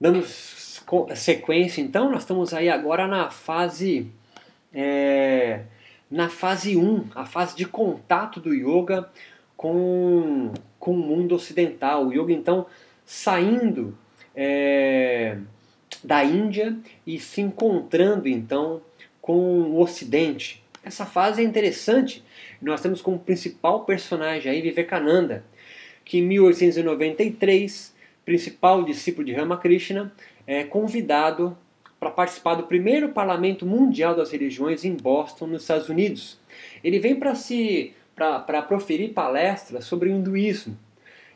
Dando sequência, então, nós estamos aí agora na fase é, na fase 1, a fase de contato do yoga com, com o mundo ocidental. O yoga, então, saindo é, da Índia e se encontrando, então, com o Ocidente. Essa fase é interessante. Nós temos como principal personagem aí Vivekananda, que em 1893, principal discípulo de Ramakrishna, é convidado para participar do primeiro Parlamento Mundial das Religiões em Boston, nos Estados Unidos. Ele vem para se para proferir palestras sobre o hinduísmo.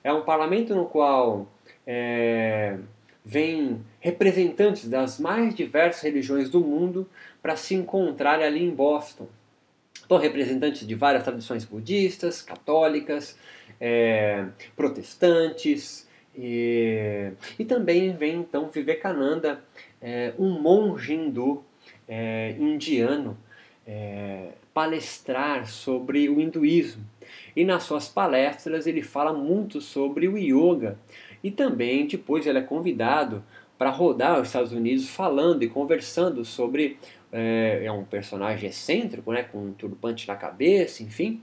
É um parlamento no qual é, vem representantes das mais diversas religiões do mundo para se encontrar ali em Boston. Então, representantes de várias tradições budistas, católicas, é, protestantes, e, e, também vem então Vivekananda, é, um monge hindu é, indiano, é, palestrar sobre o hinduísmo. E nas suas palestras ele fala muito sobre o yoga. E também depois ele é convidado para rodar os Estados Unidos falando e conversando sobre. É, é um personagem excêntrico, né, com um turbante na cabeça, enfim.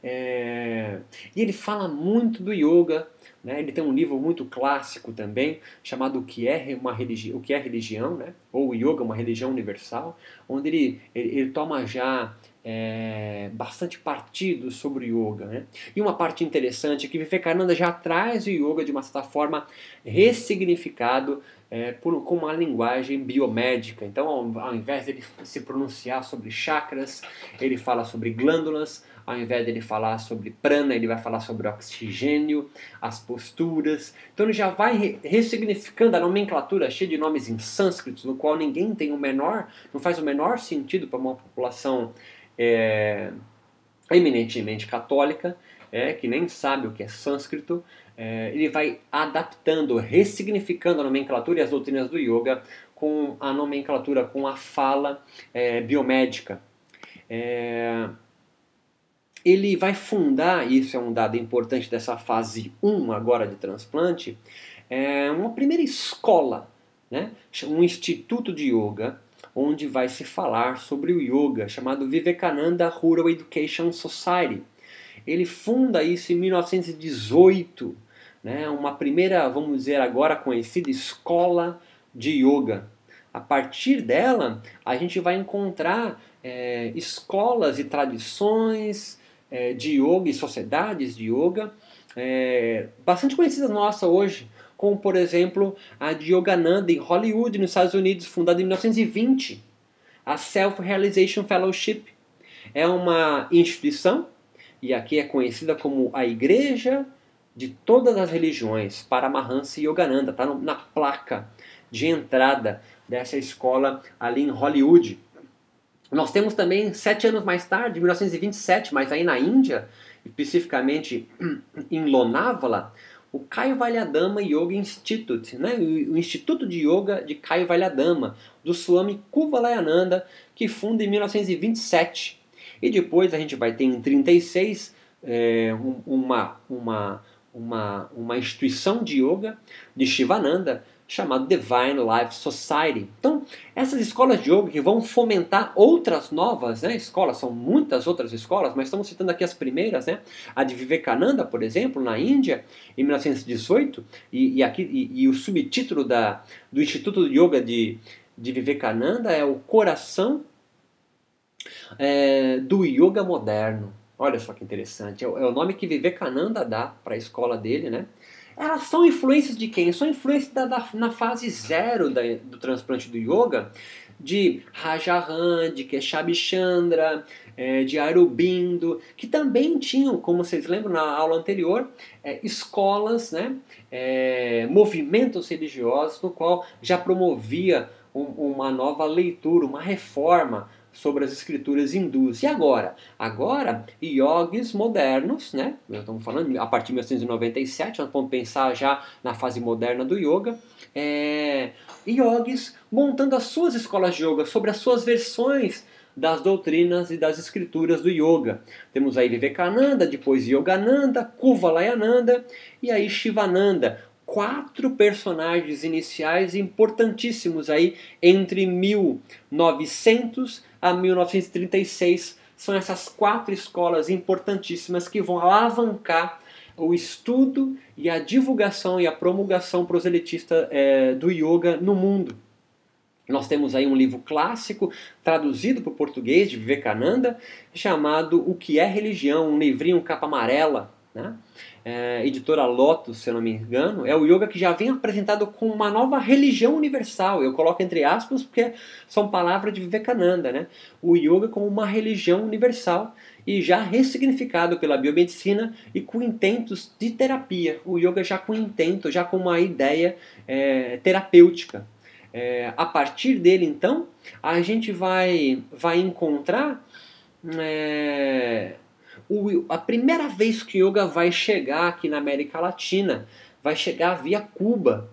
É, e ele fala muito do yoga, né? Ele tem um livro muito clássico também, chamado O que é, uma religi o que é religião, né? ou Yoga, uma religião universal, onde ele, ele, ele toma já é, bastante partido sobre o yoga. Né? E uma parte interessante é que Vivekananda já traz o yoga de uma certa forma ressignificado é, por, com uma linguagem biomédica. Então, ao, ao invés de ele se pronunciar sobre chakras, ele fala sobre glândulas, ao invés de ele falar sobre prana, ele vai falar sobre oxigênio, as posturas. Então ele já vai ressignificando a nomenclatura cheia de nomes em sânscritos, no qual ninguém tem o menor, não faz o menor sentido para uma população é, eminentemente católica, é, que nem sabe o que é sânscrito. É, ele vai adaptando, ressignificando a nomenclatura e as doutrinas do yoga com a nomenclatura, com a fala é, biomédica. É, ele vai fundar, e isso é um dado importante dessa fase 1 agora de transplante, é uma primeira escola, né? um instituto de yoga, onde vai se falar sobre o yoga, chamado Vivekananda Rural Education Society. Ele funda isso em 1918, né? uma primeira, vamos dizer agora conhecida, escola de yoga. A partir dela, a gente vai encontrar é, escolas e tradições, é, de yoga e sociedades de yoga é, bastante conhecidas nossa hoje, como por exemplo a de Yogananda em Hollywood, nos Estados Unidos, fundada em 1920. A Self-Realization Fellowship é uma instituição, e aqui é conhecida como a Igreja de Todas as Religiões, Paramahansa Yogananda, está na placa de entrada dessa escola ali em Hollywood. Nós temos também, sete anos mais tarde, 1927, mas aí na Índia, especificamente em Lonavala, o Kaivalyadama Yoga Institute, né? o Instituto de Yoga de Kaivalyadama, do Swami Kuvalayananda, que funda em 1927. E depois a gente vai ter em 36 é, uma, uma, uma, uma instituição de yoga de Shivananda, chamado Divine Life Society. Então, essas escolas de yoga que vão fomentar outras novas né, escolas, são muitas outras escolas, mas estamos citando aqui as primeiras, né? A de Vivekananda, por exemplo, na Índia, em 1918, e, e aqui, e, e, o subtítulo da, do Instituto de Yoga de, de Vivekananda é o coração é, do yoga moderno. Olha só que interessante, é, é o nome que Vivekananda dá para a escola dele, né? Elas são influências de quem? São influências da, da, na fase zero da, do transplante do yoga, de Rajahan, de Keshabi Chandra, é, de Aurobindo, que também tinham, como vocês lembram na aula anterior, é, escolas, né, é, movimentos religiosos, no qual já promovia um, uma nova leitura, uma reforma sobre as escrituras hindus. E agora? Agora, yogis modernos, né? Estamos falando a partir de 1997, nós vamos pensar já na fase moderna do yoga. É, yogis montando as suas escolas de yoga sobre as suas versões das doutrinas e das escrituras do yoga. Temos aí Vivekananda, depois Yogananda, Kuvalayananda e aí Shivananda, quatro personagens iniciais importantíssimos aí entre 1900 a 1936. São essas quatro escolas importantíssimas que vão alavancar o estudo e a divulgação e a promulgação proselitista é, do yoga no mundo. Nós temos aí um livro clássico traduzido para o português de Vivekananda chamado O que é religião, um livrinho capa amarela, né? É, editora Lotus, se eu não me engano, é o yoga que já vem apresentado como uma nova religião universal. Eu coloco entre aspas porque são palavras de Vivekananda, né? O yoga como uma religião universal e já ressignificado pela biomedicina e com intentos de terapia. O yoga já com intento, já com uma ideia é, terapêutica. É, a partir dele, então, a gente vai, vai encontrar é, o, a primeira vez que yoga vai chegar aqui na América Latina, vai chegar via Cuba.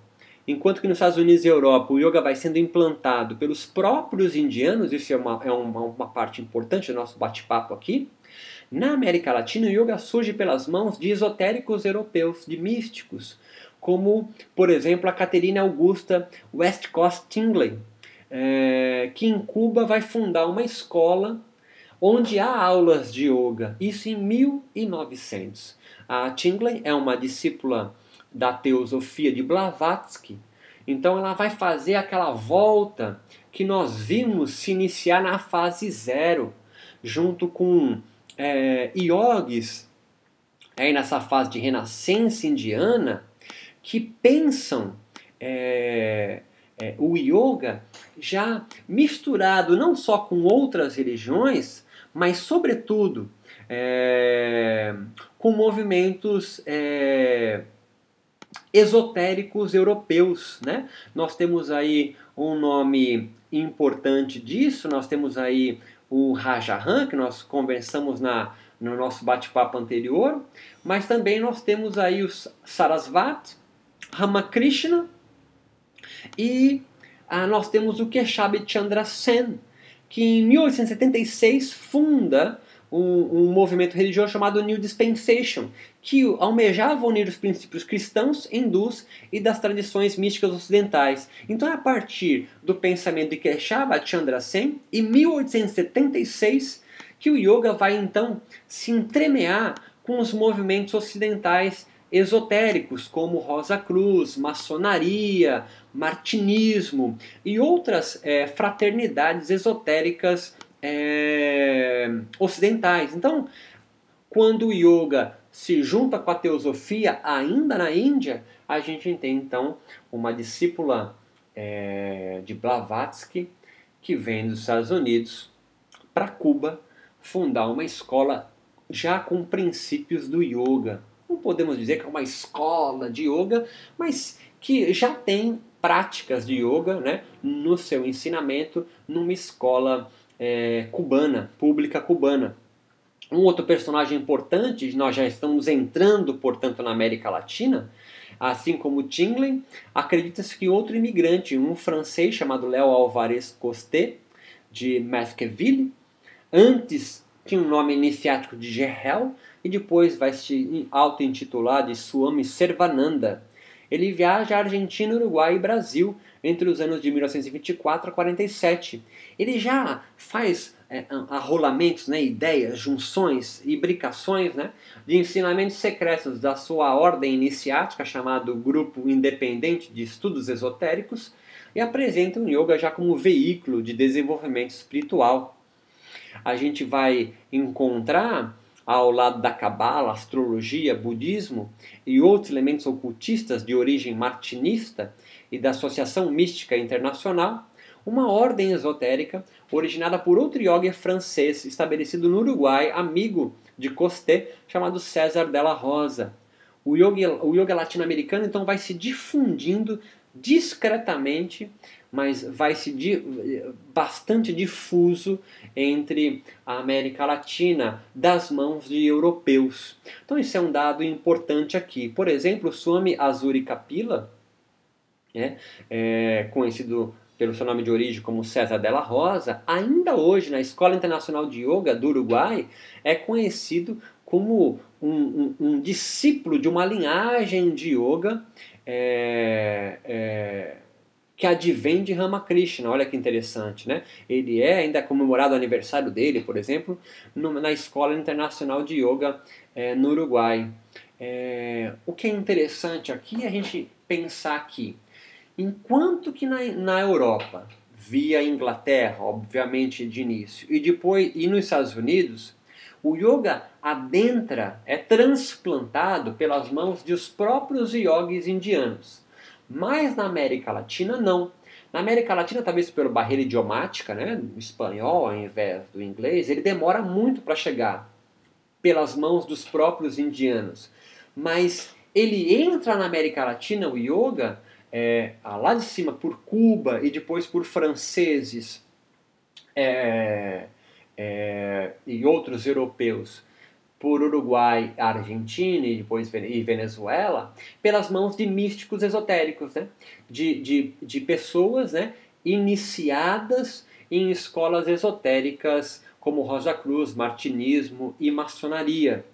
Enquanto que nos Estados Unidos e Europa o yoga vai sendo implantado pelos próprios indianos, isso é uma, é uma, uma parte importante do nosso bate-papo aqui. Na América Latina, o yoga surge pelas mãos de esotéricos europeus, de místicos, como, por exemplo, a Caterina Augusta Westcott Tingley, é, que em Cuba vai fundar uma escola onde há aulas de yoga, isso em 1900. A Tingley é uma discípula da teosofia de Blavatsky, então ela vai fazer aquela volta que nós vimos se iniciar na fase zero, junto com é, aí nessa fase de renascença indiana que pensam é, é, o yoga já misturado não só com outras religiões, mas sobretudo é, com movimentos é, esotéricos europeus. Né? Nós temos aí um nome importante disso, nós temos aí o Rajahan, que nós conversamos na, no nosso bate-papo anterior, mas também nós temos aí o Sarasvat, Ramakrishna e ah, nós temos o Keshav Chandra Sen, que em 1876 funda um, um, movimento religioso chamado New Dispensation, que almejava unir os princípios cristãos, hindus e das tradições místicas ocidentais. Então é a partir do pensamento de Keshava Chandra Sen, em 1876, que o yoga vai então se entremear com os movimentos ocidentais esotéricos como Rosa Cruz, maçonaria, martinismo e outras é, fraternidades esotéricas é, ocidentais. Então, quando o yoga se junta com a teosofia ainda na Índia, a gente tem então uma discípula é, de Blavatsky que vem dos Estados Unidos para Cuba fundar uma escola já com princípios do yoga, não podemos dizer que é uma escola de yoga, mas que já tem práticas de yoga né, no seu ensinamento numa escola é, cubana, pública cubana. Um outro personagem importante, nós já estamos entrando, portanto, na América Latina, assim como Tingley, acredita-se que outro imigrante, um francês chamado Léo Alvarez Costé, de Masqueville, antes tinha um nome iniciático de Gerhel, e depois vai se auto-intitular de Swami Servananda. Ele viaja à Argentina, Uruguai e Brasil entre os anos de 1924 a 47. Ele já faz é, arrolamentos, né, ideias, junções, imbricações né, de ensinamentos secretos da sua ordem iniciática, chamado Grupo Independente de Estudos Esotéricos, e apresenta o yoga já como veículo de desenvolvimento espiritual. A gente vai encontrar ao lado da cabala, astrologia, budismo e outros elementos ocultistas de origem martinista e da Associação Mística Internacional, uma ordem esotérica originada por outro yoga francês estabelecido no Uruguai, amigo de Costé, chamado César Della Rosa. O yoga, o yoga latino-americano então vai se difundindo discretamente mas vai se di bastante difuso entre a América Latina das mãos de europeus. Então isso é um dado importante aqui. Por exemplo, o Swami Azuri Kapila, né, é, conhecido pelo seu nome de origem como César Della Rosa, ainda hoje na Escola Internacional de Yoga do Uruguai é conhecido como um, um, um discípulo de uma linhagem de yoga é, é, que advém de Ramakrishna. Olha que interessante, né? Ele é ainda comemorado o aniversário dele, por exemplo, no, na Escola Internacional de Yoga é, no Uruguai. É, o que é interessante aqui é a gente pensar que, enquanto que na, na Europa, via Inglaterra, obviamente de início, e depois e nos Estados Unidos, o yoga adentra, é transplantado pelas mãos dos próprios yogis indianos. Mas na América Latina, não. Na América Latina, talvez pela barreira idiomática, né, o espanhol ao invés do inglês, ele demora muito para chegar pelas mãos dos próprios indianos. Mas ele entra na América Latina, o yoga, é, lá de cima por Cuba e depois por franceses é, é, e outros europeus por Uruguai, Argentina e depois e Venezuela, pelas mãos de místicos esotéricos, né? de, de, de pessoas né? iniciadas em escolas esotéricas como Rosa Cruz, Martinismo e Maçonaria.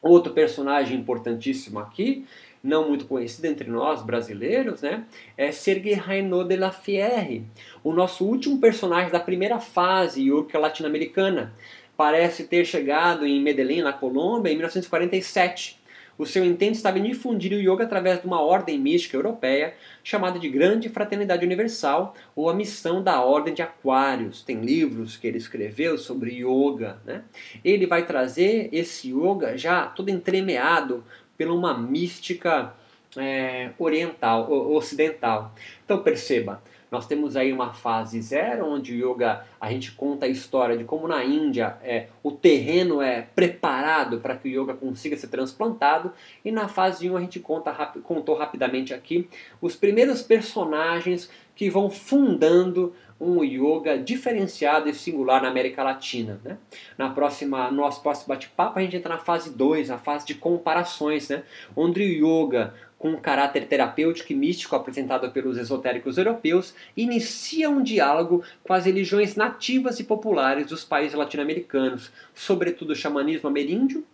Outro personagem importantíssimo aqui, não muito conhecido entre nós brasileiros, né, é Sergei Raynaud de la Fierre, o nosso último personagem da primeira fase yoga latino-americana, parece ter chegado em Medellín, na Colômbia, em 1947. O seu intento estava em difundir o yoga através de uma ordem mística europeia chamada de Grande Fraternidade Universal ou a Missão da Ordem de Aquários. Tem livros que ele escreveu sobre yoga. Né? Ele vai trazer esse yoga já todo entremeado por uma mística é, oriental, ocidental. Então perceba, nós temos aí uma fase zero, onde o yoga, a gente conta a história de como na Índia é, o terreno é preparado para que o yoga consiga ser transplantado, e na fase 1 um, a gente conta, contou rapidamente aqui os primeiros personagens que vão fundando um yoga diferenciado e singular na América Latina. Né? Na próxima, no nosso próximo bate-papo, a gente entra na fase 2, a fase de comparações, né? onde o yoga, com um caráter terapêutico e místico apresentado pelos esotéricos europeus, inicia um diálogo com as religiões nativas e populares dos países latino-americanos, sobretudo o xamanismo ameríndio,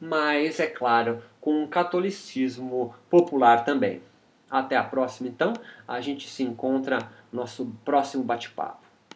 mas, é claro, com um catolicismo popular também. Até a próxima, então. A gente se encontra nosso próximo bate-papo.